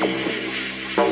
Women